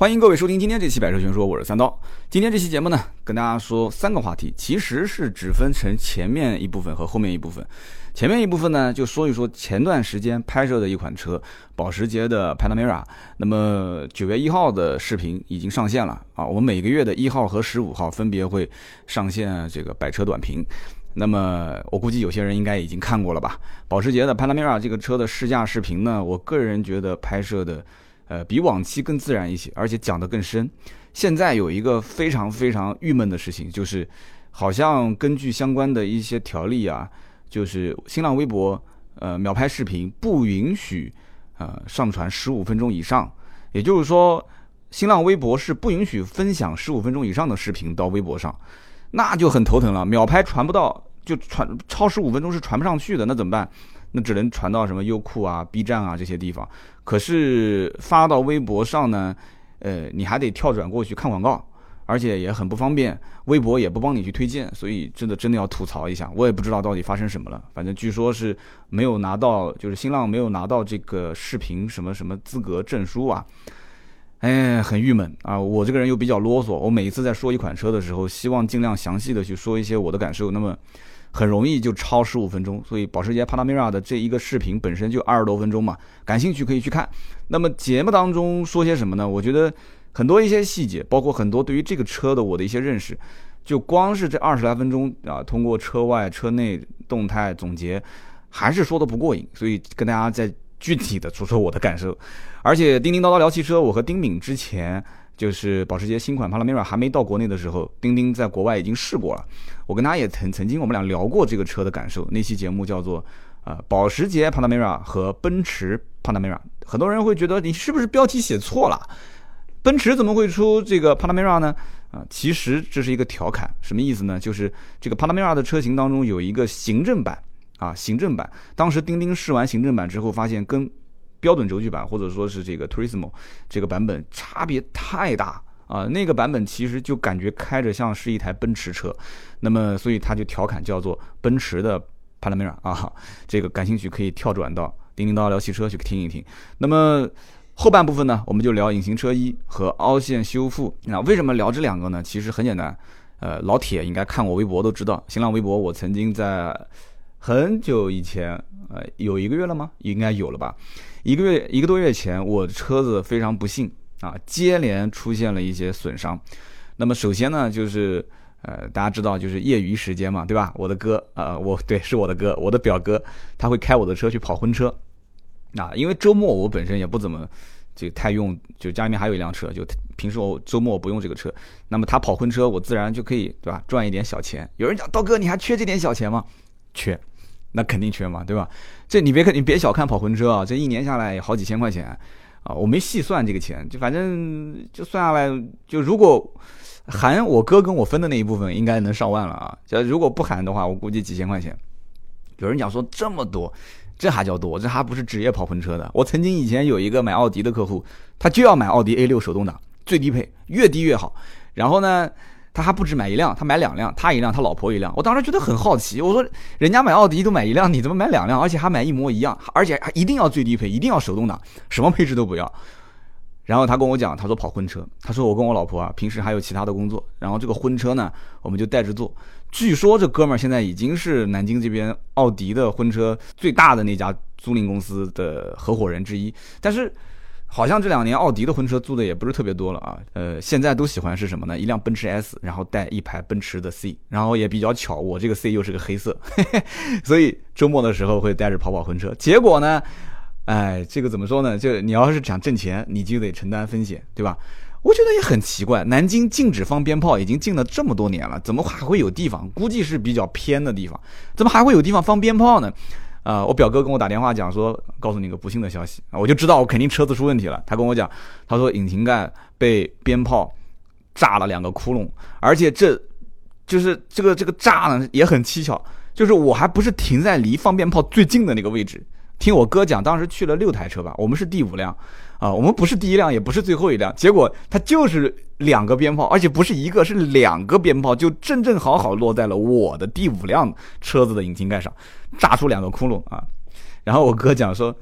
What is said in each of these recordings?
欢迎各位收听今天这期《百车全说》，我是三刀。今天这期节目呢，跟大家说三个话题，其实是只分成前面一部分和后面一部分。前面一部分呢，就说一说前段时间拍摄的一款车，保时捷的 Panamera。那么九月一号的视频已经上线了啊，我们每个月的一号和十五号分别会上线这个百车短评。那么我估计有些人应该已经看过了吧？保时捷的 Panamera 这个车的试驾视频呢，我个人觉得拍摄的。呃，比往期更自然一些，而且讲得更深。现在有一个非常非常郁闷的事情，就是好像根据相关的一些条例啊，就是新浪微博呃秒拍视频不允许呃上传十五分钟以上，也就是说，新浪微博是不允许分享十五分钟以上的视频到微博上，那就很头疼了。秒拍传不到，就传超十五分钟是传不上去的，那怎么办？那只能传到什么优酷啊、B 站啊这些地方。可是发到微博上呢，呃，你还得跳转过去看广告，而且也很不方便，微博也不帮你去推荐，所以真的真的要吐槽一下。我也不知道到底发生什么了，反正据说是没有拿到，就是新浪没有拿到这个视频什么什么资格证书啊，哎，很郁闷啊。我这个人又比较啰嗦，我每一次在说一款车的时候，希望尽量详细的去说一些我的感受，那么。很容易就超十五分钟，所以保时捷 Panamera 的这一个视频本身就二十多分钟嘛，感兴趣可以去看。那么节目当中说些什么呢？我觉得很多一些细节，包括很多对于这个车的我的一些认识，就光是这二十来分钟啊，通过车外车内动态总结，还是说的不过瘾，所以跟大家再具体的说说我的感受。而且叮叮叨叨聊汽车，我和丁敏之前。就是保时捷新款 Panamera 还没到国内的时候，钉钉在国外已经试过了。我跟他也曾曾经我们俩聊过这个车的感受。那期节目叫做啊保时捷 Panamera 和奔驰 Panamera。很多人会觉得你是不是标题写错了？奔驰怎么会出这个 Panamera 呢？啊，其实这是一个调侃，什么意思呢？就是这个 Panamera 的车型当中有一个行政版啊，行政版。当时钉钉试完行政版之后，发现跟标准轴距版或者说是这个 Turismo 这个版本差别太大啊，那个版本其实就感觉开着像是一台奔驰车，那么所以他就调侃叫做奔驰的 Panamera 啊，这个感兴趣可以跳转到叮叮叨叨聊汽车去听一听。那么后半部分呢，我们就聊隐形车衣和凹陷修复。那为什么聊这两个呢？其实很简单，呃，老铁应该看我微博都知道，新浪微博我曾经在很久以前，呃，有一个月了吗？应该有了吧。一个月一个多月前，我的车子非常不幸啊，接连出现了一些损伤。那么首先呢，就是呃，大家知道就是业余时间嘛，对吧？我的哥啊，我对是我的哥，我的表哥，他会开我的车去跑婚车。啊，因为周末我本身也不怎么就太用，就家里面还有一辆车，就平时我周末不用这个车。那么他跑婚车，我自然就可以对吧，赚一点小钱。有人讲刀哥，你还缺这点小钱吗？缺。那肯定缺嘛，对吧？这你别看，你别小看跑婚车啊，这一年下来好几千块钱啊！我没细算这个钱，就反正就算下来，就如果含我哥跟我分的那一部分，应该能上万了啊！就如果不含的话，我估计几千块钱。有人讲说这么多，这还叫多？这还不是职业跑婚车的。我曾经以前有一个买奥迪的客户，他就要买奥迪 A 六手动挡，最低配，越低越好。然后呢？他还不止买一辆，他买两辆，他一辆，他老婆一辆。我当时觉得很好奇，我说人家买奥迪都买一辆，你怎么买两辆，而且还买一模一样，而且还一定要最低配，一定要手动挡，什么配置都不要。然后他跟我讲，他说跑婚车，他说我跟我老婆啊，平时还有其他的工作，然后这个婚车呢，我们就带着做。据说这哥们儿现在已经是南京这边奥迪的婚车最大的那家租赁公司的合伙人之一，但是。好像这两年奥迪的婚车租的也不是特别多了啊，呃，现在都喜欢是什么呢？一辆奔驰 S，然后带一排奔驰的 C，然后也比较巧，我这个 C 又是个黑色，所以周末的时候会带着跑跑婚车。结果呢，哎，这个怎么说呢？就你要是想挣钱，你就得承担风险，对吧？我觉得也很奇怪，南京禁止放鞭炮已经禁了这么多年了，怎么还会有地方？估计是比较偏的地方，怎么还会有地方放鞭炮呢？啊，我表哥跟我打电话讲说，告诉你个不幸的消息啊，我就知道我肯定车子出问题了。他跟我讲，他说引擎盖被鞭炮炸了两个窟窿，而且这就是这个这个炸呢也很蹊跷，就是我还不是停在离放鞭炮最近的那个位置。听我哥讲，当时去了六台车吧，我们是第五辆，啊，我们不是第一辆，也不是最后一辆，结果它就是两个鞭炮，而且不是一个，是两个鞭炮，就正正好好落在了我的第五辆车子的引擎盖上，炸出两个窟窿啊。然后我哥讲说，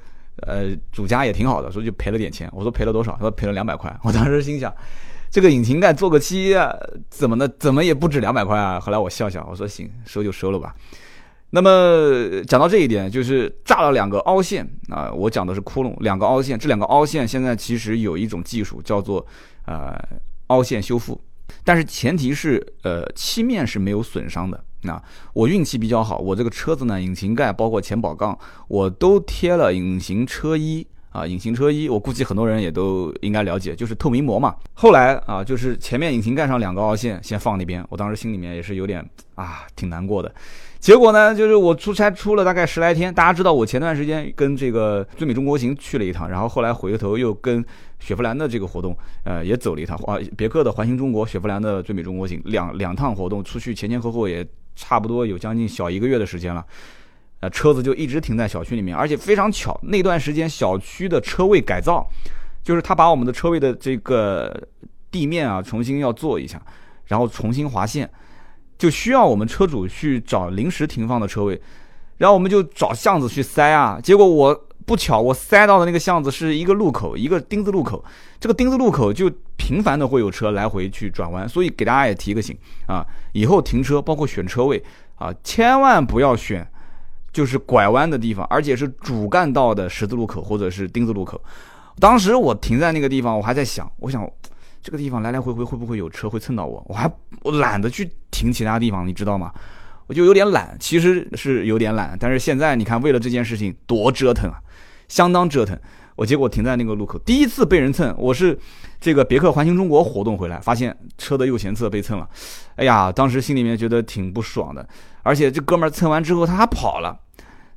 呃，主家也挺好的，说就赔了点钱。我说赔了多少？他说赔了两百块。我当时心想，这个引擎盖做个漆啊，怎么的？怎么也不止两百块啊？后来我笑笑，我说行，收就收了吧。那么讲到这一点，就是炸了两个凹陷啊，我讲的是窟窿，两个凹陷。这两个凹陷现在其实有一种技术叫做呃凹陷修复，但是前提是呃漆面是没有损伤的。那我运气比较好，我这个车子呢，引擎盖包括前保杠，我都贴了隐形车衣啊，隐形车衣，我估计很多人也都应该了解，就是透明膜嘛。后来啊，就是前面引擎盖上两个凹陷先放那边，我当时心里面也是有点啊，挺难过的。结果呢，就是我出差出了大概十来天，大家知道我前段时间跟这个最美中国行去了一趟，然后后来回头又跟雪佛兰的这个活动，呃，也走了一趟，啊，别克的环形中国，雪佛兰的最美中国行，两两趟活动出去前前后后也差不多有将近小一个月的时间了，呃，车子就一直停在小区里面，而且非常巧，那段时间小区的车位改造，就是他把我们的车位的这个地面啊重新要做一下，然后重新划线。就需要我们车主去找临时停放的车位，然后我们就找巷子去塞啊。结果我不巧，我塞到的那个巷子是一个路口，一个丁字路口。这个丁字路口就频繁的会有车来回去转弯，所以给大家也提个醒啊，以后停车包括选车位啊，千万不要选就是拐弯的地方，而且是主干道的十字路口或者是丁字路口。当时我停在那个地方，我还在想，我想。这个地方来来回回会不会有车会蹭到我？我还我懒得去停其他地方，你知道吗？我就有点懒，其实是有点懒。但是现在你看，为了这件事情多折腾啊，相当折腾。我结果停在那个路口，第一次被人蹭，我是这个别克环形中国活动回来，发现车的右前侧被蹭了。哎呀，当时心里面觉得挺不爽的。而且这哥们儿蹭完之后他还跑了。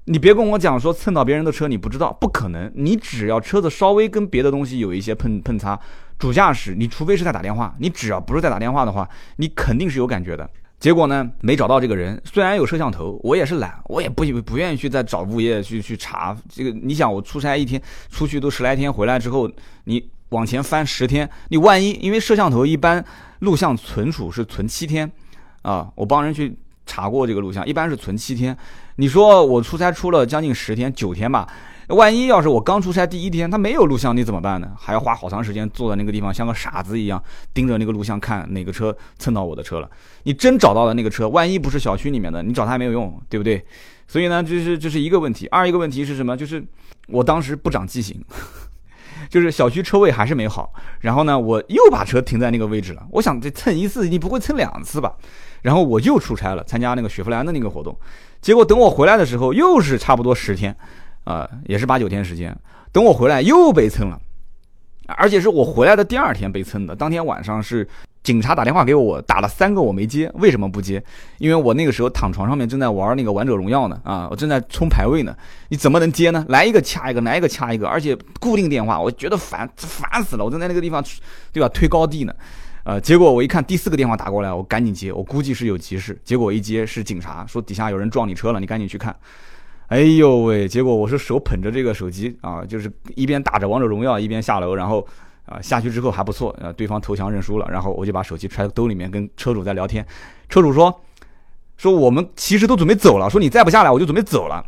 你别跟我讲说蹭到别人的车你不知道，不可能。你只要车子稍微跟别的东西有一些碰碰擦。主驾驶，你除非是在打电话，你只要不是在打电话的话，你肯定是有感觉的。结果呢，没找到这个人。虽然有摄像头，我也是懒，我也不不愿意去再找物业去去查这个。你想，我出差一天，出去都十来天，回来之后，你往前翻十天，你万一因为摄像头一般录像存储是存七天啊，我帮人去查过这个录像，一般是存七天。你说我出差出了将近十天，九天吧。万一要是我刚出差第一天，他没有录像，你怎么办呢？还要花好长时间坐在那个地方，像个傻子一样盯着那个录像看哪个车蹭到我的车了。你真找到了那个车，万一不是小区里面的，你找他也没有用，对不对？所以呢，这是这是一个问题。二一个问题是什么？就是我当时不长记性，就是小区车位还是没好。然后呢，我又把车停在那个位置了。我想这蹭一次，你不会蹭两次吧？然后我又出差了，参加那个雪佛兰的那个活动。结果等我回来的时候，又是差不多十天。啊，也是八九天时间，等我回来又被蹭了，而且是我回来的第二天被蹭的。当天晚上是警察打电话给我，打了三个我没接，为什么不接？因为我那个时候躺床上面正在玩那个王者荣耀呢，啊，我正在冲排位呢，你怎么能接呢？来一个掐一个，来一个掐一个，而且固定电话，我觉得烦烦死了，我正在那个地方，对吧？推高地呢，呃，结果我一看第四个电话打过来，我赶紧接，我估计是有急事，结果一接是警察，说底下有人撞你车了，你赶紧去看。哎呦喂！结果我是手捧着这个手机啊，就是一边打着王者荣耀一边下楼，然后啊下去之后还不错，呃对方投降认输了，然后我就把手机揣兜里面跟车主在聊天。车主说说我们其实都准备走了，说你再不下来我就准备走了。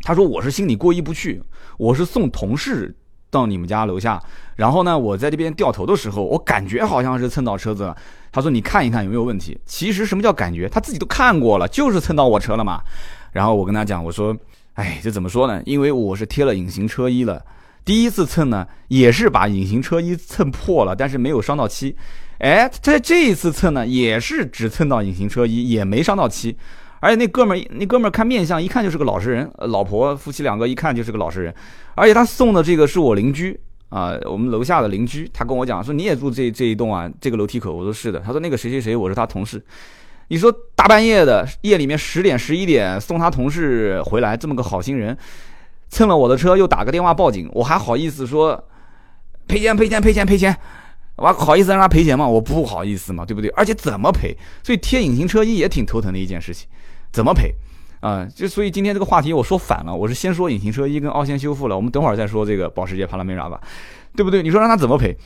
他说我是心里过意不去，我是送同事到你们家楼下，然后呢我在这边掉头的时候，我感觉好像是蹭到车子了。他说你看一看有没有问题。其实什么叫感觉？他自己都看过了，就是蹭到我车了嘛。然后我跟他讲，我说，哎，这怎么说呢？因为我是贴了隐形车衣了，第一次蹭呢，也是把隐形车衣蹭破了，但是没有伤到漆。哎，在这一次蹭呢，也是只蹭到隐形车衣，也没伤到漆。而且那哥们儿，那哥们儿看面相，一看就是个老实人，老婆夫妻两个一看就是个老实人。而且他送的这个是我邻居啊，我们楼下的邻居，他跟我讲说你也住这这一栋啊，这个楼梯口。我说是的。他说那个谁谁谁，我是他同事。你说大半夜的，夜里面十点十一点送他同事回来，这么个好心人，蹭了我的车又打个电话报警，我还好意思说赔钱赔钱赔钱赔钱，我好意思让他赔钱吗？我不好意思嘛，对不对？而且怎么赔？所以贴隐形车衣也挺头疼的一件事情，怎么赔？啊，就所以今天这个话题我说反了，我是先说隐形车衣跟凹陷修复了，我们等会儿再说这个保时捷帕拉梅拉吧，对不对？你说让他怎么赔？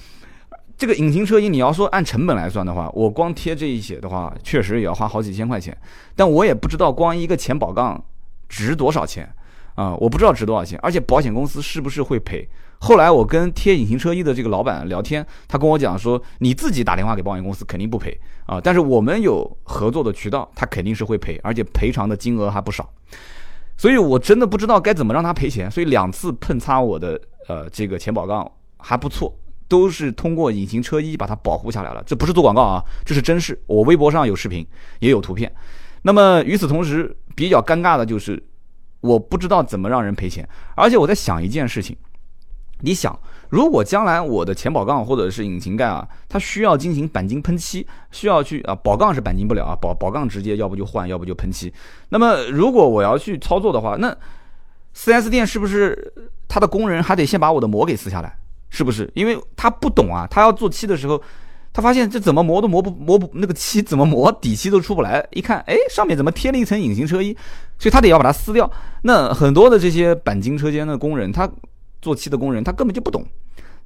这个隐形车衣，你要说按成本来算的话，我光贴这一些的话，确实也要花好几千块钱。但我也不知道光一个前保杠值多少钱啊，我不知道值多少钱，而且保险公司是不是会赔？后来我跟贴隐形车衣的这个老板聊天，他跟我讲说，你自己打电话给保险公司肯定不赔啊，但是我们有合作的渠道，他肯定是会赔，而且赔偿的金额还不少。所以我真的不知道该怎么让他赔钱，所以两次碰擦我的呃这个前保杠还不错，都是通过隐形车衣把它保护下来了。这不是做广告啊，这是真事，我微博上有视频也有图片。那么与此同时，比较尴尬的就是。我不知道怎么让人赔钱，而且我在想一件事情，你想，如果将来我的前保杠或者是引擎盖啊，它需要进行钣金喷漆，需要去啊，保杠是钣金不了啊，保保杠直接要不就换，要不就喷漆。那么如果我要去操作的话，那 4S 店是不是他的工人还得先把我的膜给撕下来？是不是？因为他不懂啊，他要做漆的时候。他发现这怎么磨都磨不磨不那个漆怎么磨底漆都出不来，一看哎上面怎么贴了一层隐形车衣，所以他得要把它撕掉。那很多的这些钣金车间的工人，他做漆的工人，他根本就不懂，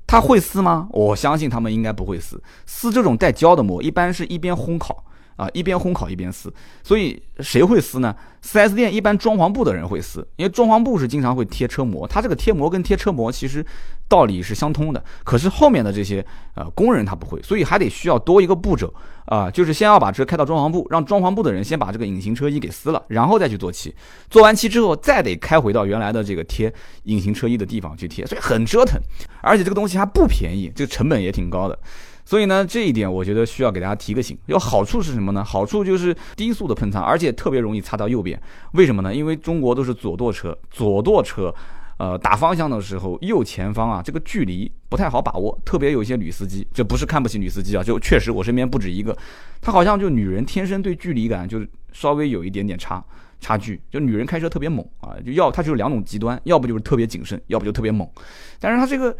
他会撕吗？我相信他们应该不会撕。撕这种带胶的膜，一般是一边烘烤。啊，一边烘烤一边撕，所以谁会撕呢？4S 店一般装潢部的人会撕，因为装潢部是经常会贴车膜，它这个贴膜跟贴车膜其实道理是相通的。可是后面的这些呃工人他不会，所以还得需要多一个步骤啊，就是先要把车开到装潢部，让装潢部的人先把这个隐形车衣给撕了，然后再去做漆。做完漆之后，再得开回到原来的这个贴隐形车衣的地方去贴，所以很折腾，而且这个东西还不便宜，这个成本也挺高的。所以呢，这一点我觉得需要给大家提个醒。有好处是什么呢？好处就是低速的喷擦，而且特别容易擦到右边。为什么呢？因为中国都是左舵车，左舵车，呃，打方向的时候右前方啊，这个距离不太好把握。特别有一些女司机，这不是看不起女司机啊，就确实我身边不止一个，她好像就女人天生对距离感就是稍微有一点点差差距。就女人开车特别猛啊，就要她就是两种极端，要不就是特别谨慎，要不就特别猛。但是她这个。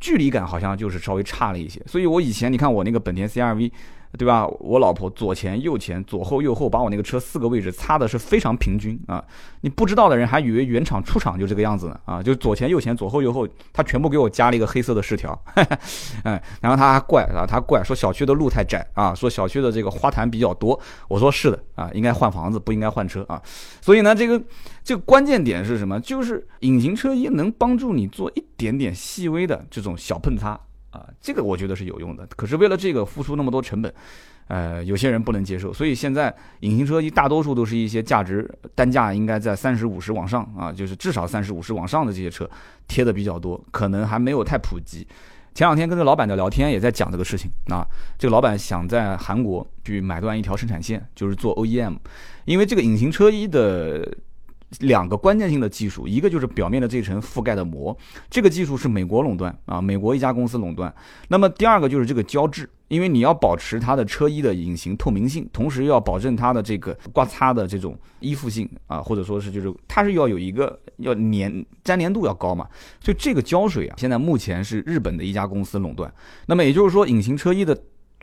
距离感好像就是稍微差了一些，所以我以前你看我那个本田 CRV。对吧？我老婆左前右前左后右后，把我那个车四个位置擦的是非常平均啊！你不知道的人还以为原厂出厂就这个样子呢啊！就左前右前左后右后，他全部给我加了一个黑色的饰条，哎，然后他还怪啊，他怪说小区的路太窄啊，说小区的这个花坛比较多。我说是的啊，应该换房子，不应该换车啊。所以呢，这个这个关键点是什么？就是隐形车衣能帮助你做一点点细微的这种小碰擦。啊，这个我觉得是有用的，可是为了这个付出那么多成本，呃，有些人不能接受，所以现在隐形车衣大多数都是一些价值单价应该在三十五十往上啊，就是至少三十五十往上的这些车贴的比较多，可能还没有太普及。前两天跟这老板的聊天也在讲这个事情啊，这个老板想在韩国去买断一条生产线，就是做 OEM，因为这个隐形车衣的。两个关键性的技术，一个就是表面的这层覆盖的膜，这个技术是美国垄断啊，美国一家公司垄断。那么第二个就是这个胶质，因为你要保持它的车衣的隐形透明性，同时要保证它的这个刮擦的这种依附性啊，或者说是就是它是要有一个要粘粘连度要高嘛，所以这个胶水啊，现在目前是日本的一家公司垄断。那么也就是说，隐形车衣的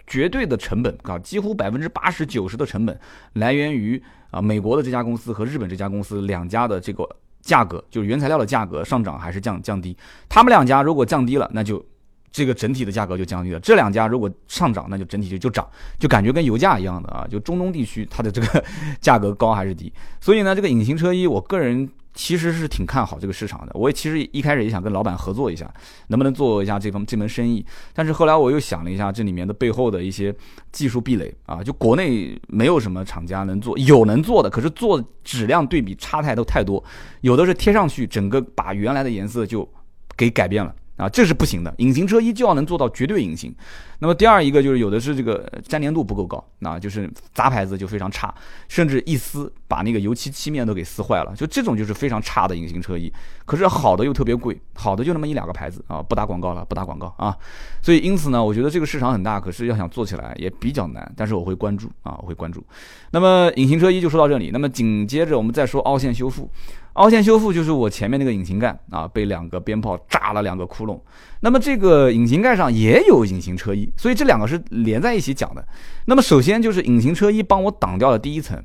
绝对的成本啊，几乎百分之八十九十的成本来源于。啊，美国的这家公司和日本这家公司两家的这个价格，就是原材料的价格上涨还是降降低？他们两家如果降低了，那就这个整体的价格就降低了；这两家如果上涨，那就整体就就涨，就感觉跟油价一样的啊。就中东地区它的这个 价格高还是低？所以呢，这个隐形车衣，我个人。其实是挺看好这个市场的，我也其实一开始也想跟老板合作一下，能不能做一下这方这门生意。但是后来我又想了一下，这里面的背后的一些技术壁垒啊，就国内没有什么厂家能做，有能做的，可是做质量对比差太多太多，有的是贴上去整个把原来的颜色就给改变了。啊，这是不行的。隐形车衣就要能做到绝对隐形。那么第二一个就是有的是这个粘连度不够高，那就是杂牌子就非常差，甚至一撕把那个油漆漆面都给撕坏了。就这种就是非常差的隐形车衣。可是好的又特别贵，好的就那么一两个牌子啊，不打广告了，不打广告啊。所以因此呢，我觉得这个市场很大，可是要想做起来也比较难。但是我会关注啊，我会关注。那么隐形车衣就说到这里。那么紧接着我们再说凹陷修复。凹陷修复就是我前面那个引擎盖啊，被两个鞭炮炸了两个窟窿。那么这个引擎盖上也有隐形车衣，所以这两个是连在一起讲的。那么首先就是隐形车衣帮我挡掉了第一层，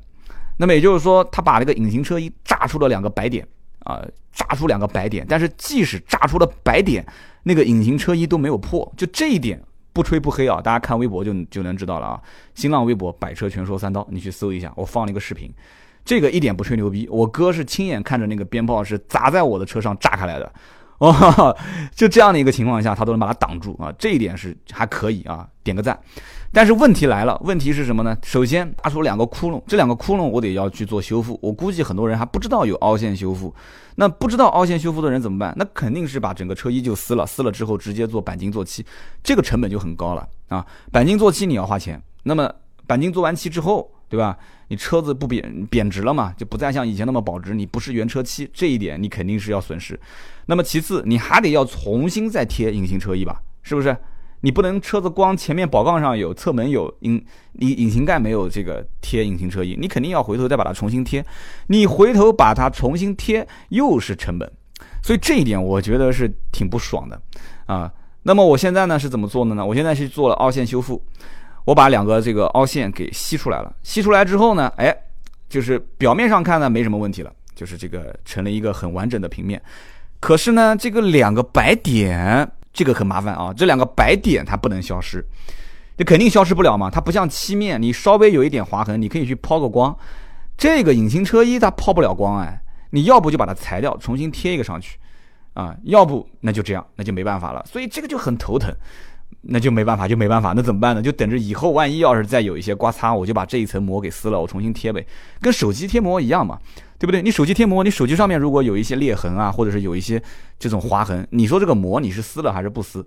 那么也就是说，他把那个隐形车衣炸出了两个白点啊，炸出两个白点。但是即使炸出了白点，那个隐形车衣都没有破，就这一点不吹不黑啊，大家看微博就就能知道了啊。新浪微博百车全说三刀，你去搜一下，我放了一个视频。这个一点不吹牛逼，我哥是亲眼看着那个鞭炮是砸在我的车上炸开来的，哦，就这样的一个情况下，他都能把它挡住啊，这一点是还可以啊，点个赞。但是问题来了，问题是什么呢？首先打出两个窟窿，这两个窟窿我得要去做修复。我估计很多人还不知道有凹陷修复，那不知道凹陷修复的人怎么办？那肯定是把整个车衣就撕了，撕了之后直接做钣金做漆，这个成本就很高了啊！钣金做漆你要花钱，那么钣金做完漆之后，对吧？你车子不贬贬值了嘛，就不再像以前那么保值，你不是原车漆，这一点你肯定是要损失。那么其次，你还得要重新再贴隐形车衣吧？是不是？你不能车子光前面宝杠上有，侧门有隐你隐形盖没有这个贴隐形车衣，你肯定要回头再把它重新贴。你回头把它重新贴又是成本，所以这一点我觉得是挺不爽的啊。那么我现在呢是怎么做的呢？我现在是做了凹陷修复，我把两个这个凹陷给吸出来了。吸出来之后呢，哎，就是表面上看呢没什么问题了，就是这个成了一个很完整的平面。可是呢，这个两个白点。这个很麻烦啊，这两个白点它不能消失，这肯定消失不了嘛。它不像漆面，你稍微有一点划痕，你可以去抛个光。这个隐形车衣它抛不了光哎，你要不就把它裁掉，重新贴一个上去，啊，要不那就这样，那就没办法了。所以这个就很头疼。那就没办法，就没办法，那怎么办呢？就等着以后万一要是再有一些刮擦，我就把这一层膜给撕了，我重新贴呗，跟手机贴膜一样嘛，对不对？你手机贴膜，你手机上面如果有一些裂痕啊，或者是有一些这种划痕，你说这个膜你是撕了还是不撕？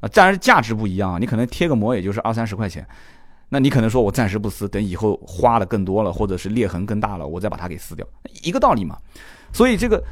啊，当然价值不一样啊，你可能贴个膜也就是二三十块钱，那你可能说我暂时不撕，等以后花的更多了，或者是裂痕更大了，我再把它给撕掉，一个道理嘛。所以这个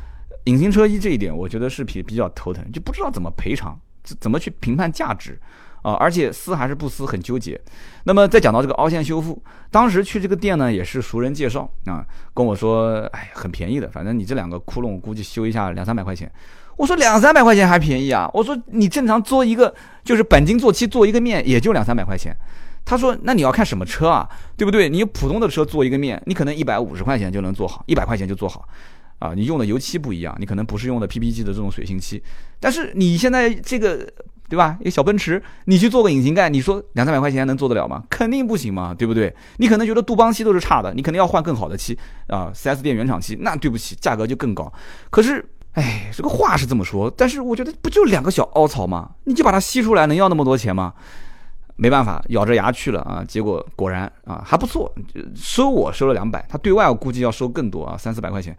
隐形车衣这一点，我觉得是比比较头疼，就不知道怎么赔偿。怎么去评判价值啊？而且撕还是不撕很纠结。那么再讲到这个凹陷修复，当时去这个店呢也是熟人介绍啊，跟我说，哎，很便宜的，反正你这两个窟窿估计修一下两三百块钱。我说两三百块钱还便宜啊？我说你正常做一个就是钣金做漆做一个面也就两三百块钱。他说那你要看什么车啊，对不对？你普通的车做一个面，你可能一百五十块钱就能做好，一百块钱就做好。啊，你用的油漆不一样，你可能不是用的 PPG 的这种水性漆，但是你现在这个对吧？一个小奔驰，你去做个引擎盖，你说两三百块钱能做得了吗？肯定不行嘛，对不对？你可能觉得杜邦漆都是差的，你肯定要换更好的漆啊，4S 店原厂漆，那对不起，价格就更高。可是，哎，这个话是这么说，但是我觉得不就两个小凹槽吗？你就把它吸出来，能要那么多钱吗？没办法，咬着牙去了啊，结果果然啊还不错，收我收了两百，他对外我估计要收更多啊，三四百块钱。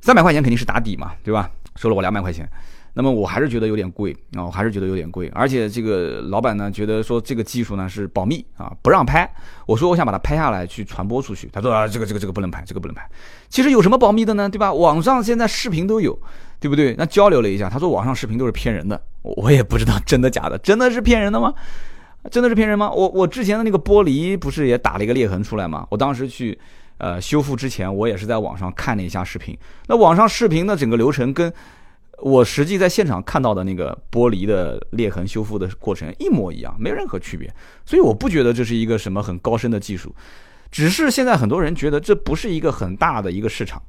三百块钱肯定是打底嘛，对吧？收了我两百块钱，那么我还是觉得有点贵啊，我还是觉得有点贵。而且这个老板呢，觉得说这个技术呢是保密啊，不让拍。我说我想把它拍下来去传播出去，他说啊，这个这个这个不能拍，这个不能拍。其实有什么保密的呢？对吧？网上现在视频都有，对不对？那交流了一下，他说网上视频都是骗人的，我也不知道真的假的，真的是骗人的吗？真的是骗人吗？我我之前的那个玻璃不是也打了一个裂痕出来吗？我当时去。呃，修复之前我也是在网上看了一下视频，那网上视频的整个流程跟我实际在现场看到的那个玻璃的裂痕修复的过程一模一样，没有任何区别，所以我不觉得这是一个什么很高深的技术，只是现在很多人觉得这不是一个很大的一个市场，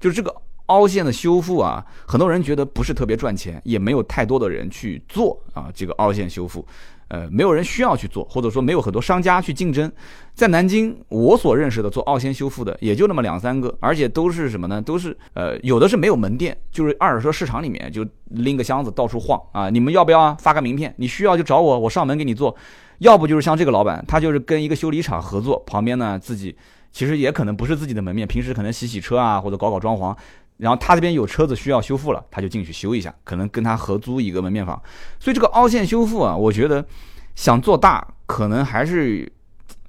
就是这个凹陷的修复啊，很多人觉得不是特别赚钱，也没有太多的人去做啊，这个凹陷修复。呃，没有人需要去做，或者说没有很多商家去竞争。在南京，我所认识的做奥先修复的也就那么两三个，而且都是什么呢？都是呃，有的是没有门店，就是二手车市场里面就拎个箱子到处晃啊。你们要不要啊？发个名片，你需要就找我，我上门给你做。要不就是像这个老板，他就是跟一个修理厂合作，旁边呢自己其实也可能不是自己的门面，平时可能洗洗车啊，或者搞搞装潢。然后他这边有车子需要修复了，他就进去修一下，可能跟他合租一个门面房。所以这个凹陷修复啊，我觉得想做大可能还是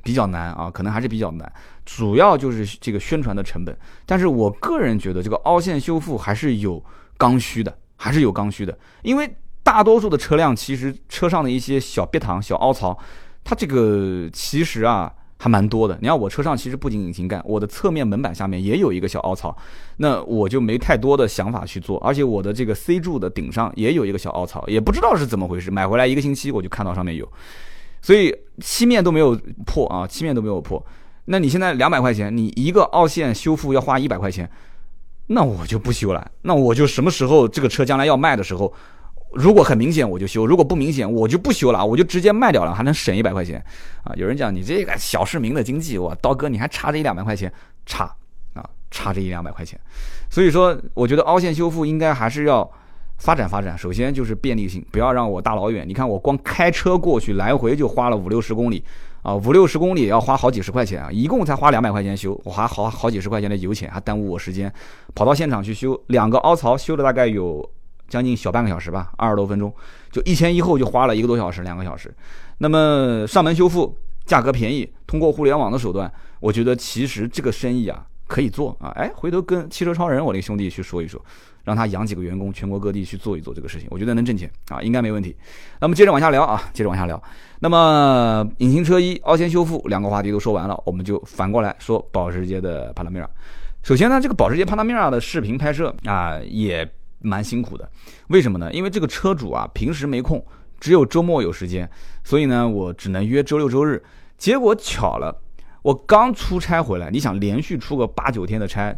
比较难啊，可能还是比较难。主要就是这个宣传的成本。但是我个人觉得这个凹陷修复还是有刚需的，还是有刚需的。因为大多数的车辆其实车上的一些小别膛、小凹槽，它这个其实啊。还蛮多的，你看我车上其实不仅引擎盖，我的侧面门板下面也有一个小凹槽，那我就没太多的想法去做，而且我的这个 C 柱的顶上也有一个小凹槽，也不知道是怎么回事，买回来一个星期我就看到上面有，所以漆面都没有破啊，漆面都没有破。那你现在两百块钱，你一个凹陷修复要花一百块钱，那我就不修了，那我就什么时候这个车将来要卖的时候。如果很明显我就修，如果不明显我就不修了，我就直接卖掉了，还能省一百块钱，啊！有人讲你这个小市民的经济，哇，刀哥你还差这一两百块钱，差啊！差这一两百块钱。所以说，我觉得凹陷修复应该还是要发展发展。首先就是便利性，不要让我大老远。你看我光开车过去来回就花了五六十公里啊，五六十公里要花好几十块钱啊，一共才花两百块钱修，我还好好几十块钱的油钱，还耽误我时间，跑到现场去修两个凹槽，修了大概有将近小半个小时吧，二十多分钟，就一前一后就花了一个多小时，两个小时。那么上门修复价格便宜，通过互联网的手段，我觉得其实这个生意啊。可以做啊，哎，回头跟汽车超人我那个兄弟去说一说，让他养几个员工，全国各地去做一做这个事情，我觉得能挣钱啊，应该没问题。那么接着往下聊啊，接着往下聊。那么隐形车衣凹陷修复两个话题都说完了，我们就反过来说保时捷的帕拉梅拉。首先呢，这个保时捷帕拉梅拉的视频拍摄啊也蛮辛苦的，为什么呢？因为这个车主啊平时没空，只有周末有时间，所以呢我只能约周六周日。结果巧了。我刚出差回来，你想连续出个八九天的差，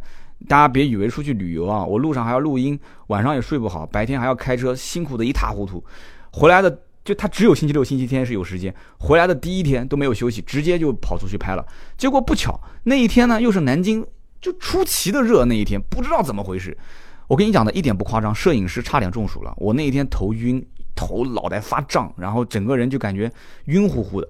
大家别以为出去旅游啊，我路上还要录音，晚上也睡不好，白天还要开车，辛苦的一塌糊涂。回来的就他只有星期六、星期天是有时间，回来的第一天都没有休息，直接就跑出去拍了。结果不巧那一天呢，又是南京就出奇的热，那一天不知道怎么回事。我跟你讲的一点不夸张，摄影师差点中暑了。我那一天头晕，头脑袋发胀，然后整个人就感觉晕乎乎的。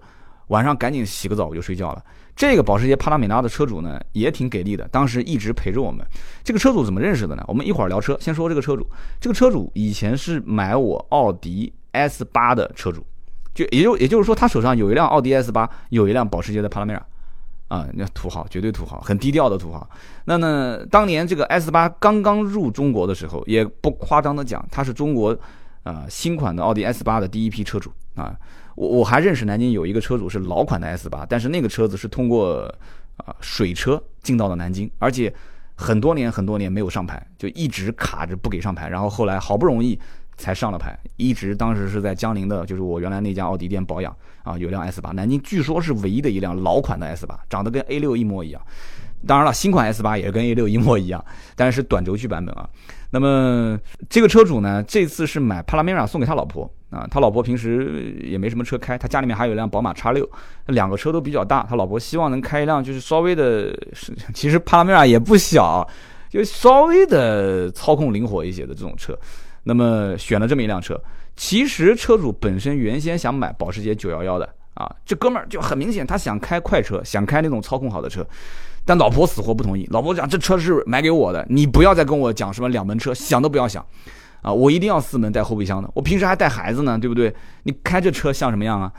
晚上赶紧洗个澡，我就睡觉了。这个保时捷帕拉梅拉的车主呢，也挺给力的，当时一直陪着我们。这个车主怎么认识的呢？我们一会儿聊车，先说这个车主。这个车主以前是买我奥迪 S 八的车主，就也就也就是说，他手上有一辆奥迪 S 八，有一辆保时捷的帕拉梅拉，啊，那土豪，绝对土豪，很低调的土豪。那呢，当年这个 S 八刚刚入中国的时候，也不夸张的讲，他是中国啊新款的奥迪 S 八的第一批车主啊。我我还认识南京有一个车主是老款的 S 八，但是那个车子是通过啊水车进到了南京，而且很多年很多年没有上牌，就一直卡着不给上牌，然后后来好不容易才上了牌，一直当时是在江宁的，就是我原来那家奥迪店保养啊，有辆 S 八，南京据说是唯一的一辆老款的 S 八，长得跟 A 六一模一样。当然了，新款 S 八也跟 A 六一模一样，但是短轴距版本啊。那么这个车主呢，这次是买帕拉梅拉送给他老婆啊。他老婆平时也没什么车开，他家里面还有一辆宝马叉六，两个车都比较大。他老婆希望能开一辆就是稍微的，其实帕拉梅拉也不小，就稍微的操控灵活一些的这种车。那么选了这么一辆车。其实车主本身原先想买保时捷911的啊，这哥们儿就很明显，他想开快车，想开那种操控好的车。但老婆死活不同意，老婆讲这车是买给我的，你不要再跟我讲什么两门车，想都不要想，啊，我一定要四门带后备箱的，我平时还带孩子呢，对不对？你开这车像什么样啊？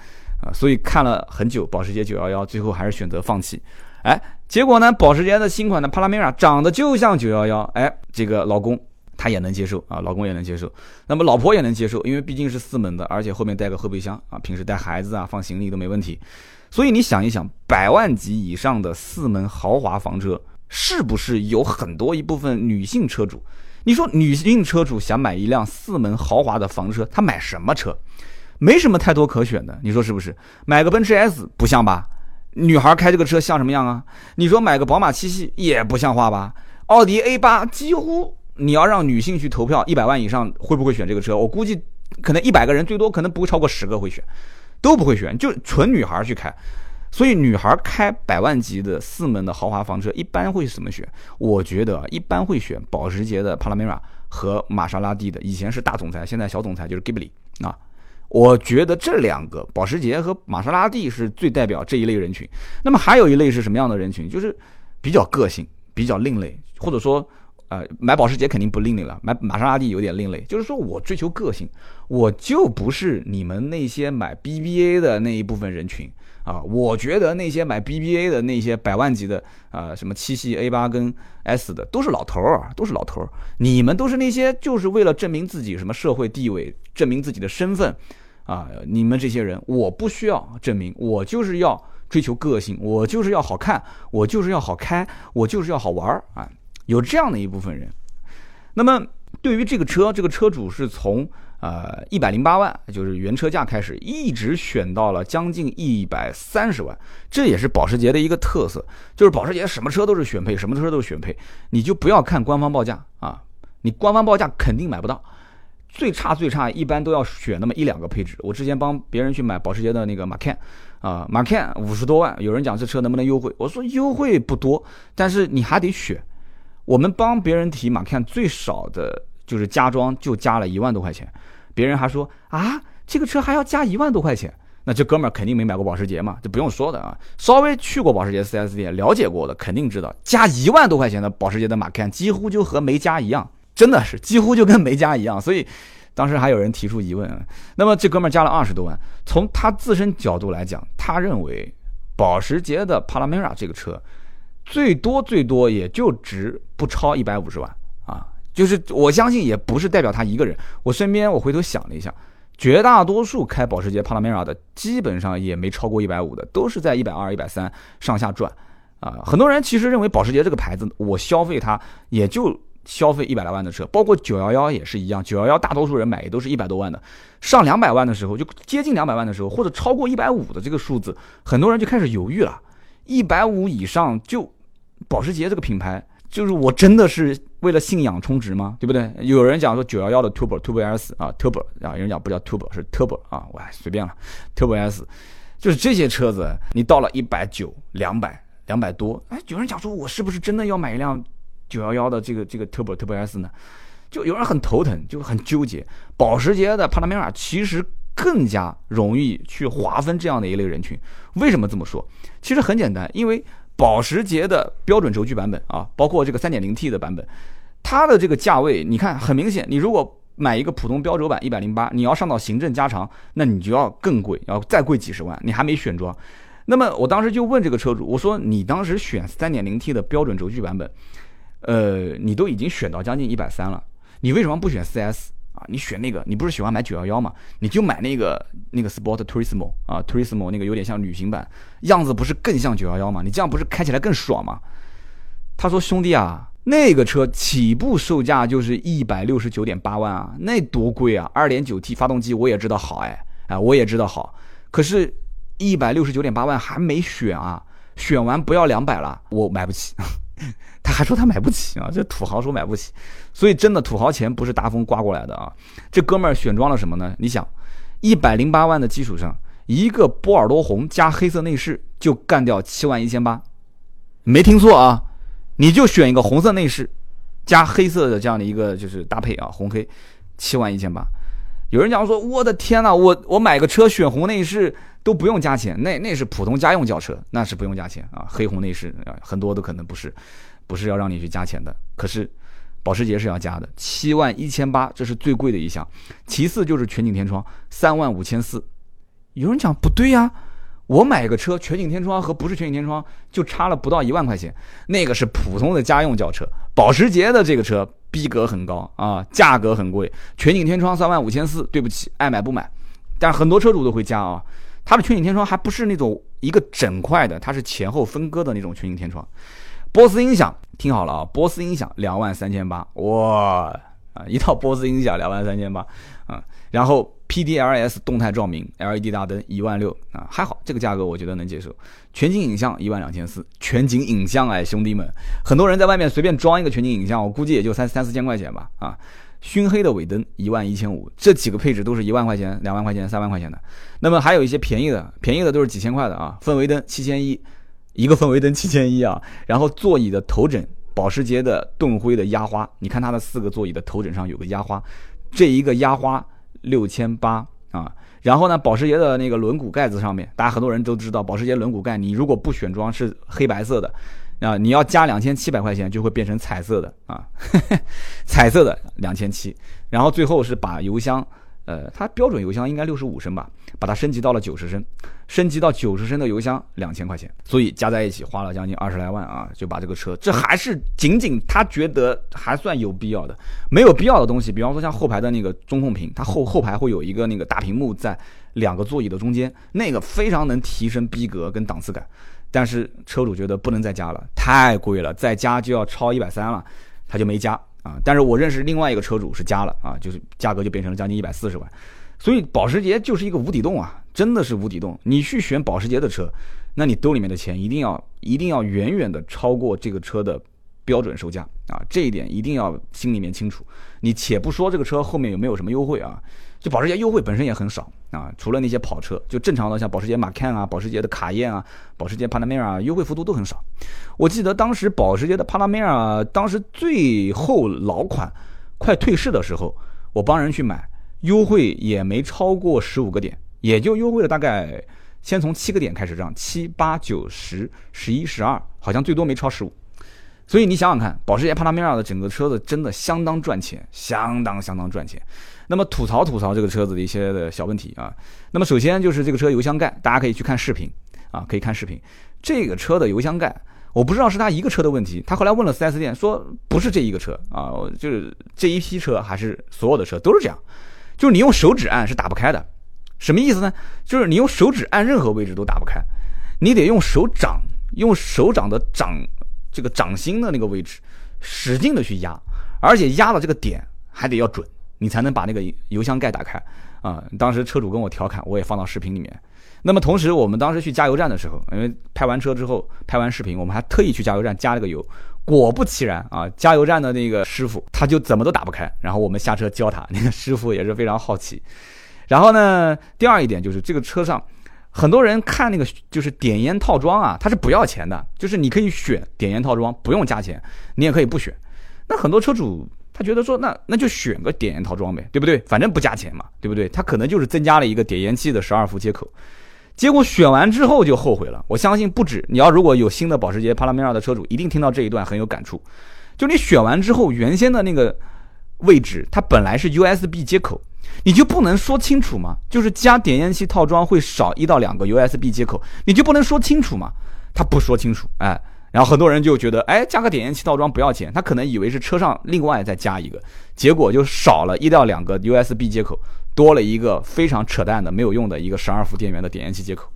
啊，所以看了很久，保时捷911，最后还是选择放弃。哎，结果呢，保时捷的新款的帕拉梅拉长得就像911，哎，这个老公他也能接受啊，老公也能接受，那么老婆也能接受，因为毕竟是四门的，而且后面带个后备箱啊，平时带孩子啊，放行李都没问题。所以你想一想，百万级以上的四门豪华房车，是不是有很多一部分女性车主？你说女性车主想买一辆四门豪华的房车，她买什么车？没什么太多可选的，你说是不是？买个奔驰 S 不像吧？女孩开这个车像什么样啊？你说买个宝马七系也不像话吧？奥迪 A 八几乎你要让女性去投票，一百万以上会不会选这个车？我估计可能一百个人最多可能不会超过十个会选。都不会选，就纯女孩去开，所以女孩开百万级的四门的豪华房车，一般会怎么选？我觉得一般会选保时捷的帕拉梅拉和玛莎拉蒂的，以前是大总裁，现在小总裁就是 Ghibli 啊。我觉得这两个保时捷和玛莎拉蒂是最代表这一类人群。那么还有一类是什么样的人群？就是比较个性、比较另类，或者说。呃，买保时捷肯定不另类了，买玛莎拉蒂有点另类。就是说我追求个性，我就不是你们那些买 BBA 的那一部分人群啊。我觉得那些买 BBA 的那些百万级的啊，什么七系 A 八跟 S 的，都是老头儿，都是老头儿。你们都是那些就是为了证明自己什么社会地位，证明自己的身份啊。你们这些人，我不需要证明，我就是要追求个性，我就是要好看，我就是要好开，我就是要好玩儿啊。有这样的一部分人，那么对于这个车，这个车主是从呃一百零八万，就是原车价开始，一直选到了将近一百三十万，这也是保时捷的一个特色，就是保时捷什么车都是选配，什么车都是选配，你就不要看官方报价啊，你官方报价肯定买不到，最差最差一般都要选那么一两个配置。我之前帮别人去买保时捷的那个马 can 啊，马 can 五十多万，有人讲这车能不能优惠，我说优惠不多，但是你还得选。我们帮别人提马看最少的就是加装就加了一万多块钱，别人还说啊，这个车还要加一万多块钱。那这哥们儿肯定没买过保时捷嘛，这不用说的啊。稍微去过保时捷 4S 店了解过的，肯定知道加一万多块钱的保时捷的马看，几乎就和没加一样，真的是几乎就跟没加一样。所以当时还有人提出疑问。那么这哥们儿加了二十多万，从他自身角度来讲，他认为保时捷的帕拉梅拉这个车最多最多也就值不超一百五十万啊。就是我相信也不是代表他一个人。我身边我回头想了一下。绝大多数开保时捷帕拉梅拉的，基本上也没超过一百五的，都是在一百二、一百三上下转，啊，很多人其实认为保时捷这个牌子，我消费它也就消费一百来万的车，包括九幺幺也是一样，九幺幺大多数人买也都是一百多万的，上两百万的时候，就接近两百万的时候，或者超过一百五的这个数字，很多人就开始犹豫了，一百五以上就保时捷这个品牌。就是我真的是为了信仰充值吗？对不对？有人讲说九幺幺的 Turbo Turbo S 啊 Turbo 啊，有人讲不叫 Turbo 是 Turbo 啊，我随便了 Turbo S，就是这些车子，你到了一百九、两百、两百多，哎，有人讲说我是不是真的要买一辆九幺幺的这个这个 Turbo Turbo S 呢？就有人很头疼，就很纠结。保时捷的帕拉梅拉其实更加容易去划分这样的一类人群。为什么这么说？其实很简单，因为。保时捷的标准轴距版本啊，包括这个 3.0T 的版本，它的这个价位，你看很明显，你如果买一个普通标轴版108，你要上到行政加长，那你就要更贵，要再贵几十万，你还没选装。那么我当时就问这个车主，我说你当时选 3.0T 的标准轴距版本，呃，你都已经选到将近130了，你为什么不选 4S？你选那个，你不是喜欢买九幺幺嘛？你就买那个那个 Sport Turismo 啊，Turismo 那个有点像旅行版，样子不是更像九幺幺吗？你这样不是开起来更爽吗？他说：“兄弟啊，那个车起步售价就是一百六十九点八万啊，那多贵啊！二点九 T 发动机我也知道好哎，啊我也知道好，可是，一百六十九点八万还没选啊，选完不要两百了，我买不起。” 他还说他买不起啊，这土豪说买不起，所以真的土豪钱不是大风刮过来的啊。这哥们儿选装了什么呢？你想，一百零八万的基础上，一个波尔多红加黑色内饰就干掉七万一千八，没听错啊，你就选一个红色内饰加黑色的这样的一个就是搭配啊，红黑七万一千八。有人讲说，我的天呐，我我买个车选红内饰。都不用加钱，那那是普通家用轿车，那是不用加钱啊。黑红内饰，很多都可能不是，不是要让你去加钱的。可是保时捷是要加的，七万一千八，这是最贵的一项。其次就是全景天窗，三万五千四。有人讲不对呀，我买个车全景天窗和不是全景天窗就差了不到一万块钱，那个是普通的家用轿车。保时捷的这个车逼格很高啊，价格很贵，全景天窗三万五千四。对不起，爱买不买。但很多车主都会加啊。它的全景天窗还不是那种一个整块的，它是前后分割的那种全景天窗。波斯音响，听好了啊，波斯音响两万三千八，哇啊，一套波斯音响两万三千八啊。然后 PDLS 动态照明 LED 大灯一万六啊，还好这个价格我觉得能接受。全景影像一万两千四，全景影像哎，兄弟们，很多人在外面随便装一个全景影像，我估计也就三三四千块钱吧啊。熏黑的尾灯一万一千五，这几个配置都是一万块钱、两万块钱、三万块钱的。那么还有一些便宜的，便宜的都是几千块的啊。氛围灯七千一，一个氛围灯七千一啊。然后座椅的头枕，保时捷的盾灰的压花，你看它的四个座椅的头枕上有个压花，这一个压花六千八啊。然后呢，保时捷的那个轮毂盖子上面，大家很多人都知道，保时捷轮毂盖你如果不选装是黑白色的。啊，你要加两千七百块钱，就会变成彩色的啊，彩色的两千七，然后最后是把油箱，呃，它标准油箱应该六十五升吧，把它升级到了九十升，升级到九十升的油箱两千块钱，所以加在一起花了将近二十来万啊，就把这个车，这还是仅仅他觉得还算有必要的，没有必要的东西，比方说像后排的那个中控屏，它后后排会有一个那个大屏幕在两个座椅的中间，那个非常能提升逼格跟档次感。但是车主觉得不能再加了，太贵了，再加就要超一百三了，他就没加啊。但是我认识另外一个车主是加了啊，就是价格就变成了将近一百四十万。所以保时捷就是一个无底洞啊，真的是无底洞。你去选保时捷的车，那你兜里面的钱一定要一定要远远的超过这个车的标准售价啊，这一点一定要心里面清楚。你且不说这个车后面有没有什么优惠啊。就保时捷优惠本身也很少啊，除了那些跑车，就正常的像保时捷马 can 啊、保时捷的卡宴啊、保时捷帕拉梅拉啊，优惠幅度都很少。我记得当时保时捷的帕拉梅拉，当时最后老款快退市的时候，我帮人去买，优惠也没超过十五个点，也就优惠了大概先从七个点开始这样，七八九十十一十二，好像最多没超十五。所以你想想看，保时捷帕拉梅拉的整个车子真的相当赚钱，相当相当赚钱。那么吐槽吐槽这个车子的一些的小问题啊。那么首先就是这个车油箱盖，大家可以去看视频啊，可以看视频。这个车的油箱盖，我不知道是他一个车的问题。他后来问了 4S 店，说不是这一个车啊，就是这一批车还是所有的车都是这样，就是你用手指按是打不开的。什么意思呢？就是你用手指按任何位置都打不开，你得用手掌，用手掌的掌这个掌心的那个位置使劲的去压，而且压的这个点还得要准。你才能把那个油箱盖打开啊！当时车主跟我调侃，我也放到视频里面。那么同时，我们当时去加油站的时候，因为拍完车之后拍完视频，我们还特意去加油站加了个油。果不其然啊，加油站的那个师傅他就怎么都打不开。然后我们下车教他，那个师傅也是非常好奇。然后呢，第二一点就是这个车上很多人看那个就是点烟套装啊，它是不要钱的，就是你可以选点烟套装，不用加钱，你也可以不选。那很多车主。他觉得说，那那就选个点烟套装呗，对不对？反正不加钱嘛，对不对？他可能就是增加了一个点烟器的十二伏接口，结果选完之后就后悔了。我相信不止，你要如果有新的保时捷帕拉梅拉的车主，一定听到这一段很有感触。就你选完之后，原先的那个位置，它本来是 USB 接口，你就不能说清楚吗？就是加点烟器套装会少一到两个 USB 接口，你就不能说清楚吗？他不说清楚，哎。然后很多人就觉得，哎，加个点烟器套装不要钱，他可能以为是车上另外再加一个，结果就少了一到两个 USB 接口，多了一个非常扯淡的、没有用的一个十二伏电源的点烟器接口，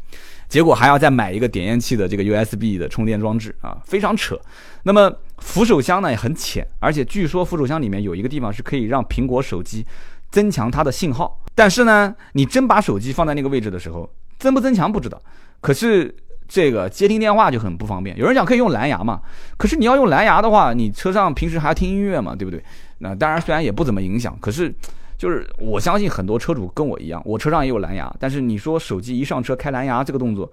结果还要再买一个点烟器的这个 USB 的充电装置啊，非常扯。那么扶手箱呢也很浅，而且据说扶手箱里面有一个地方是可以让苹果手机增强它的信号，但是呢，你真把手机放在那个位置的时候，增不增强不知道，可是。这个接听电话就很不方便。有人讲可以用蓝牙嘛？可是你要用蓝牙的话，你车上平时还要听音乐嘛，对不对？那当然，虽然也不怎么影响，可是就是我相信很多车主跟我一样，我车上也有蓝牙。但是你说手机一上车开蓝牙这个动作，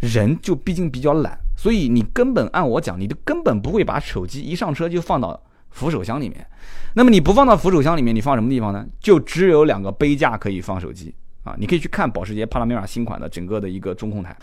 人就毕竟比较懒，所以你根本按我讲，你都根本不会把手机一上车就放到扶手箱里面。那么你不放到扶手箱里面，你放什么地方呢？就只有两个杯架可以放手机啊。你可以去看保时捷帕拉梅拉新款的整个的一个中控台。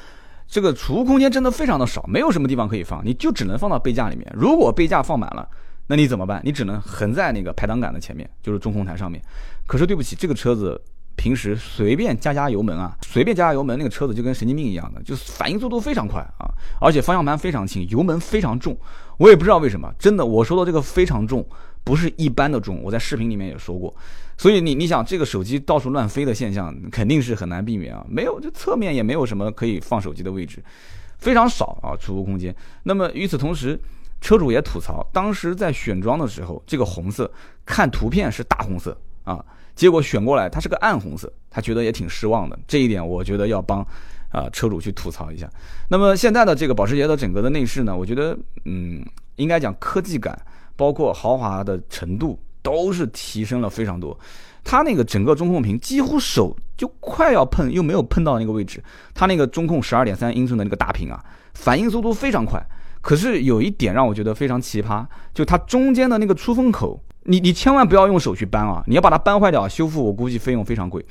这个储物空间真的非常的少，没有什么地方可以放，你就只能放到杯架里面。如果杯架放满了，那你怎么办？你只能横在那个排挡杆的前面，就是中控台上面。可是对不起，这个车子平时随便加加油门啊，随便加加油门，那个车子就跟神经病一样的，就是反应速度非常快啊，而且方向盘非常轻，油门非常重。我也不知道为什么，真的，我说的这个非常重，不是一般的重。我在视频里面也说过。所以你你想这个手机到处乱飞的现象肯定是很难避免啊，没有这侧面也没有什么可以放手机的位置，非常少啊储物空间。那么与此同时，车主也吐槽，当时在选装的时候，这个红色看图片是大红色啊，结果选过来它是个暗红色，他觉得也挺失望的。这一点我觉得要帮啊车主去吐槽一下。那么现在的这个保时捷的整个的内饰呢，我觉得嗯应该讲科技感，包括豪华的程度。都是提升了非常多，它那个整个中控屏几乎手就快要碰，又没有碰到那个位置。它那个中控十二点三英寸的那个大屏啊，反应速度非常快。可是有一点让我觉得非常奇葩，就它中间的那个出风口，你你千万不要用手去扳啊，你要把它扳坏掉，修复我估计费用非常贵。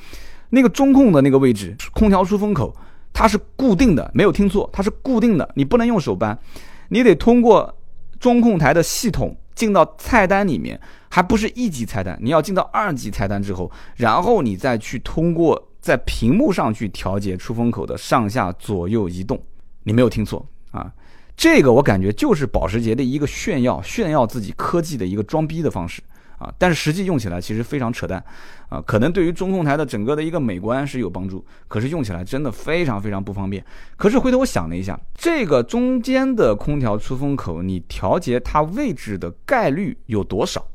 那个中控的那个位置，空调出风口它是固定的，没有听错，它是固定的，你不能用手扳，你得通过中控台的系统。进到菜单里面，还不是一级菜单，你要进到二级菜单之后，然后你再去通过在屏幕上去调节出风口的上下左右移动。你没有听错啊，这个我感觉就是保时捷的一个炫耀，炫耀自己科技的一个装逼的方式。啊，但是实际用起来其实非常扯淡，啊，可能对于中控台的整个的一个美观是有帮助，可是用起来真的非常非常不方便。可是回头我想了一下，这个中间的空调出风口，你调节它位置的概率有多少？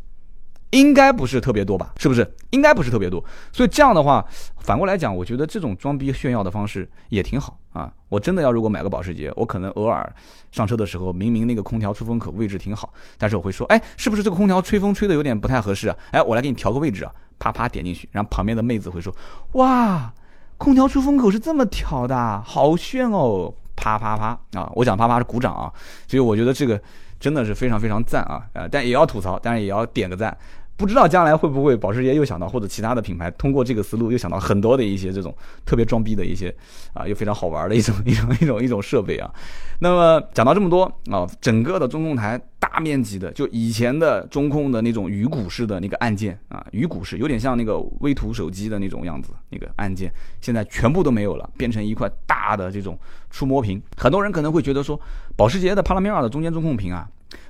应该不是特别多吧？是不是？应该不是特别多。所以这样的话，反过来讲，我觉得这种装逼炫耀的方式也挺好啊。我真的要如果买个保时捷，我可能偶尔上车的时候，明明那个空调出风口位置挺好，但是我会说，哎，是不是这个空调吹风吹的有点不太合适啊？哎，我来给你调个位置啊，啪啪点进去，然后旁边的妹子会说，哇，空调出风口是这么调的，好炫哦。啪啪啪啊！我讲啪啪是鼓掌啊，所以我觉得这个真的是非常非常赞啊！呃，但也要吐槽，但是也要点个赞。不知道将来会不会保时捷又想到，或者其他的品牌通过这个思路又想到很多的一些这种特别装逼的一些啊，又非常好玩的一种一种一种一种设备啊。那么讲到这么多啊，整个的中控台大面积的，就以前的中控的那种鱼骨式的那个按键啊，鱼骨式有点像那个微图手机的那种样子，那个按键现在全部都没有了，变成一块大的这种触摸屏。很多人可能会觉得说，保时捷的帕拉梅拉的中间中控屏啊，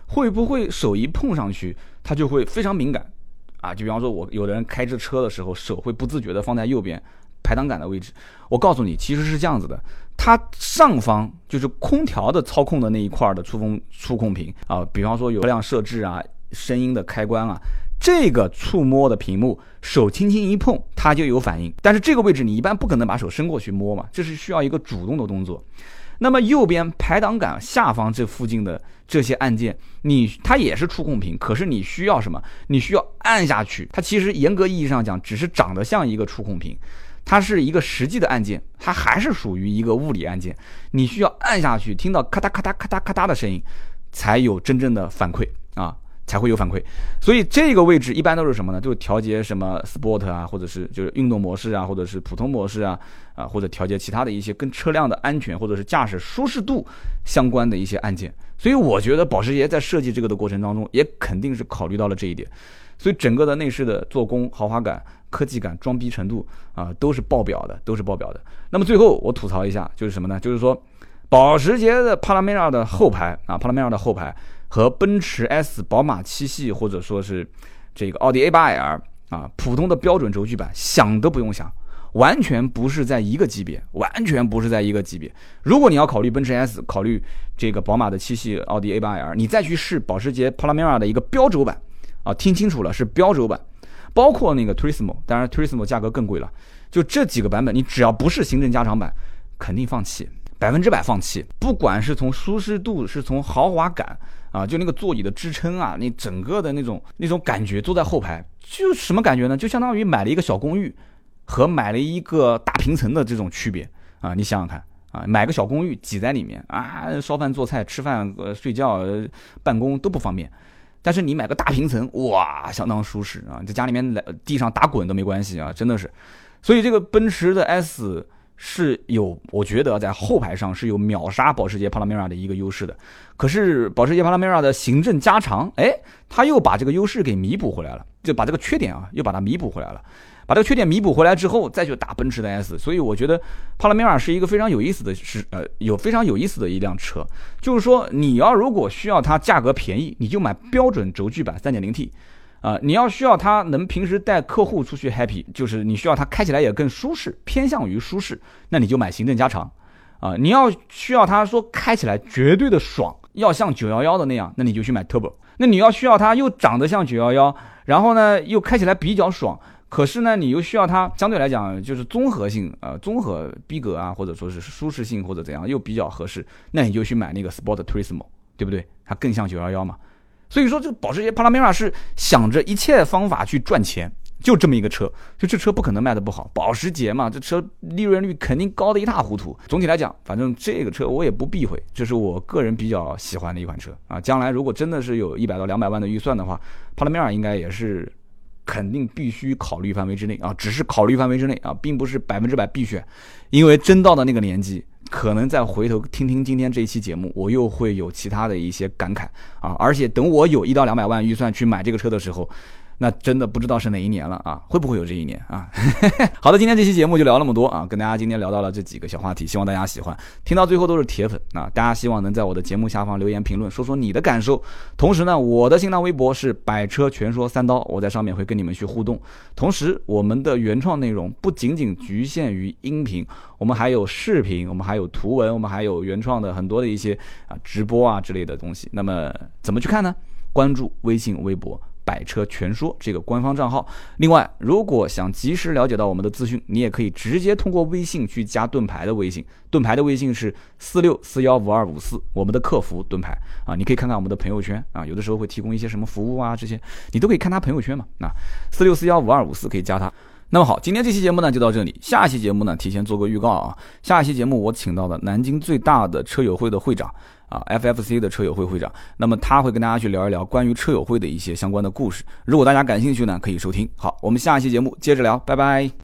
会不会手一碰上去，它就会非常敏感？啊，就比方说，我有的人开着车的时候，手会不自觉的放在右边排挡杆的位置。我告诉你，其实是这样子的，它上方就是空调的操控的那一块的触风触控屏啊，比方说有车辆设置啊、声音的开关啊，这个触摸的屏幕，手轻轻一碰，它就有反应。但是这个位置你一般不可能把手伸过去摸嘛，这是需要一个主动的动作。那么右边排挡杆下方这附近的这些按键，你它也是触控屏，可是你需要什么？你需要按下去。它其实严格意义上讲，只是长得像一个触控屏，它是一个实际的按键，它还是属于一个物理按键。你需要按下去，听到咔嗒咔嗒咔嗒咔嗒的声音，才有真正的反馈。才会有反馈，所以这个位置一般都是什么呢？就是调节什么 Sport 啊，或者是就是运动模式啊，或者是普通模式啊，啊或者调节其他的一些跟车辆的安全或者是驾驶舒适度相关的一些按键。所以我觉得保时捷在设计这个的过程当中，也肯定是考虑到了这一点。所以整个的内饰的做工、豪华感、科技感、装逼程度啊，都是爆表的，都是爆表的。那么最后我吐槽一下，就是什么呢？就是说保时捷的帕拉梅拉的后排啊，帕拉梅拉的后排。和奔驰 S、宝马七系或者说是这个奥迪 A8L 啊，普通的标准轴距版，想都不用想，完全不是在一个级别，完全不是在一个级别。如果你要考虑奔驰 S，考虑这个宝马的七系、奥迪 A8L，你再去试保时捷 Panamera 的一个标轴版啊，听清楚了，是标轴版，包括那个 Turismo，当然 Turismo 价格更贵了。就这几个版本，你只要不是行政加长版，肯定放弃，百分之百放弃。不管是从舒适度，是从豪华感。啊，就那个座椅的支撑啊，你整个的那种那种感觉，坐在后排就什么感觉呢？就相当于买了一个小公寓，和买了一个大平层的这种区别啊！你想想看啊，买个小公寓挤在里面啊，烧饭做菜、吃饭、睡觉、办公都不方便，但是你买个大平层，哇，相当舒适啊！在家里面来地上打滚都没关系啊，真的是。所以这个奔驰的 S。是有，我觉得在后排上是有秒杀保时捷帕拉梅拉的一个优势的。可是保时捷帕拉梅拉的行政加长，哎，他又把这个优势给弥补回来了，就把这个缺点啊，又把它弥补回来了。把这个缺点弥补回来之后，再去打奔驰的 S。所以我觉得帕拉梅拉是一个非常有意思的，是呃，有非常有意思的一辆车。就是说，你要如果需要它价格便宜，你就买标准轴距版 3.0T。啊，你要需要它能平时带客户出去 happy，就是你需要它开起来也更舒适，偏向于舒适，那你就买行政加长。啊，你要需要它说开起来绝对的爽，要像九幺幺的那样，那你就去买 turbo。那你要需要它又长得像九幺幺，然后呢又开起来比较爽，可是呢你又需要它相对来讲就是综合性啊，综合逼格啊，或者说是舒适性或者怎样又比较合适，那你就去买那个 sport turismo，对不对？它更像九幺幺嘛。所以说，这个保时捷帕拉梅拉是想着一切方法去赚钱，就这么一个车，就这车不可能卖的不好。保时捷嘛，这车利润率肯定高的一塌糊涂。总体来讲，反正这个车我也不避讳，这是我个人比较喜欢的一款车啊。将来如果真的是有一百到两百万的预算的话，帕拉梅拉应该也是肯定必须考虑范围之内啊，只是考虑范围之内啊，并不是百分之百必选，因为真到的那个年纪。可能再回头听听今天这一期节目，我又会有其他的一些感慨啊！而且等我有一到两百万预算去买这个车的时候。那真的不知道是哪一年了啊？会不会有这一年啊？好的，今天这期节目就聊那么多啊，跟大家今天聊到了这几个小话题，希望大家喜欢。听到最后都是铁粉啊，大家希望能在我的节目下方留言评论，说说你的感受。同时呢，我的新浪微博是百车全说三刀，我在上面会跟你们去互动。同时，我们的原创内容不仅仅局限于音频，我们还有视频，我们还有图文，我们还有原创的很多的一些啊直播啊之类的东西。那么怎么去看呢？关注微信、微博。百车全说这个官方账号。另外，如果想及时了解到我们的资讯，你也可以直接通过微信去加盾牌的微信。盾牌的微信是四六四幺五二五四，我们的客服盾牌啊，你可以看看我们的朋友圈啊，有的时候会提供一些什么服务啊，这些你都可以看他朋友圈嘛。那四六四幺五二五四可以加他。那么好，今天这期节目呢就到这里，下期节目呢提前做个预告啊，下期节目我请到了南京最大的车友会的会长啊，FFC 的车友会会长，那么他会跟大家去聊一聊关于车友会的一些相关的故事，如果大家感兴趣呢，可以收听。好，我们下一期节目接着聊，拜拜。